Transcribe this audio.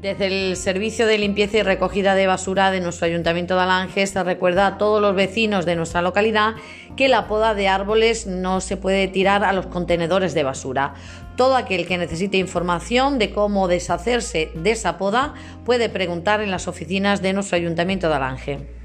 Desde el Servicio de Limpieza y Recogida de Basura de nuestro Ayuntamiento de Alange se recuerda a todos los vecinos de nuestra localidad que la poda de árboles no se puede tirar a los contenedores de basura. Todo aquel que necesite información de cómo deshacerse de esa poda puede preguntar en las oficinas de nuestro Ayuntamiento de Alange.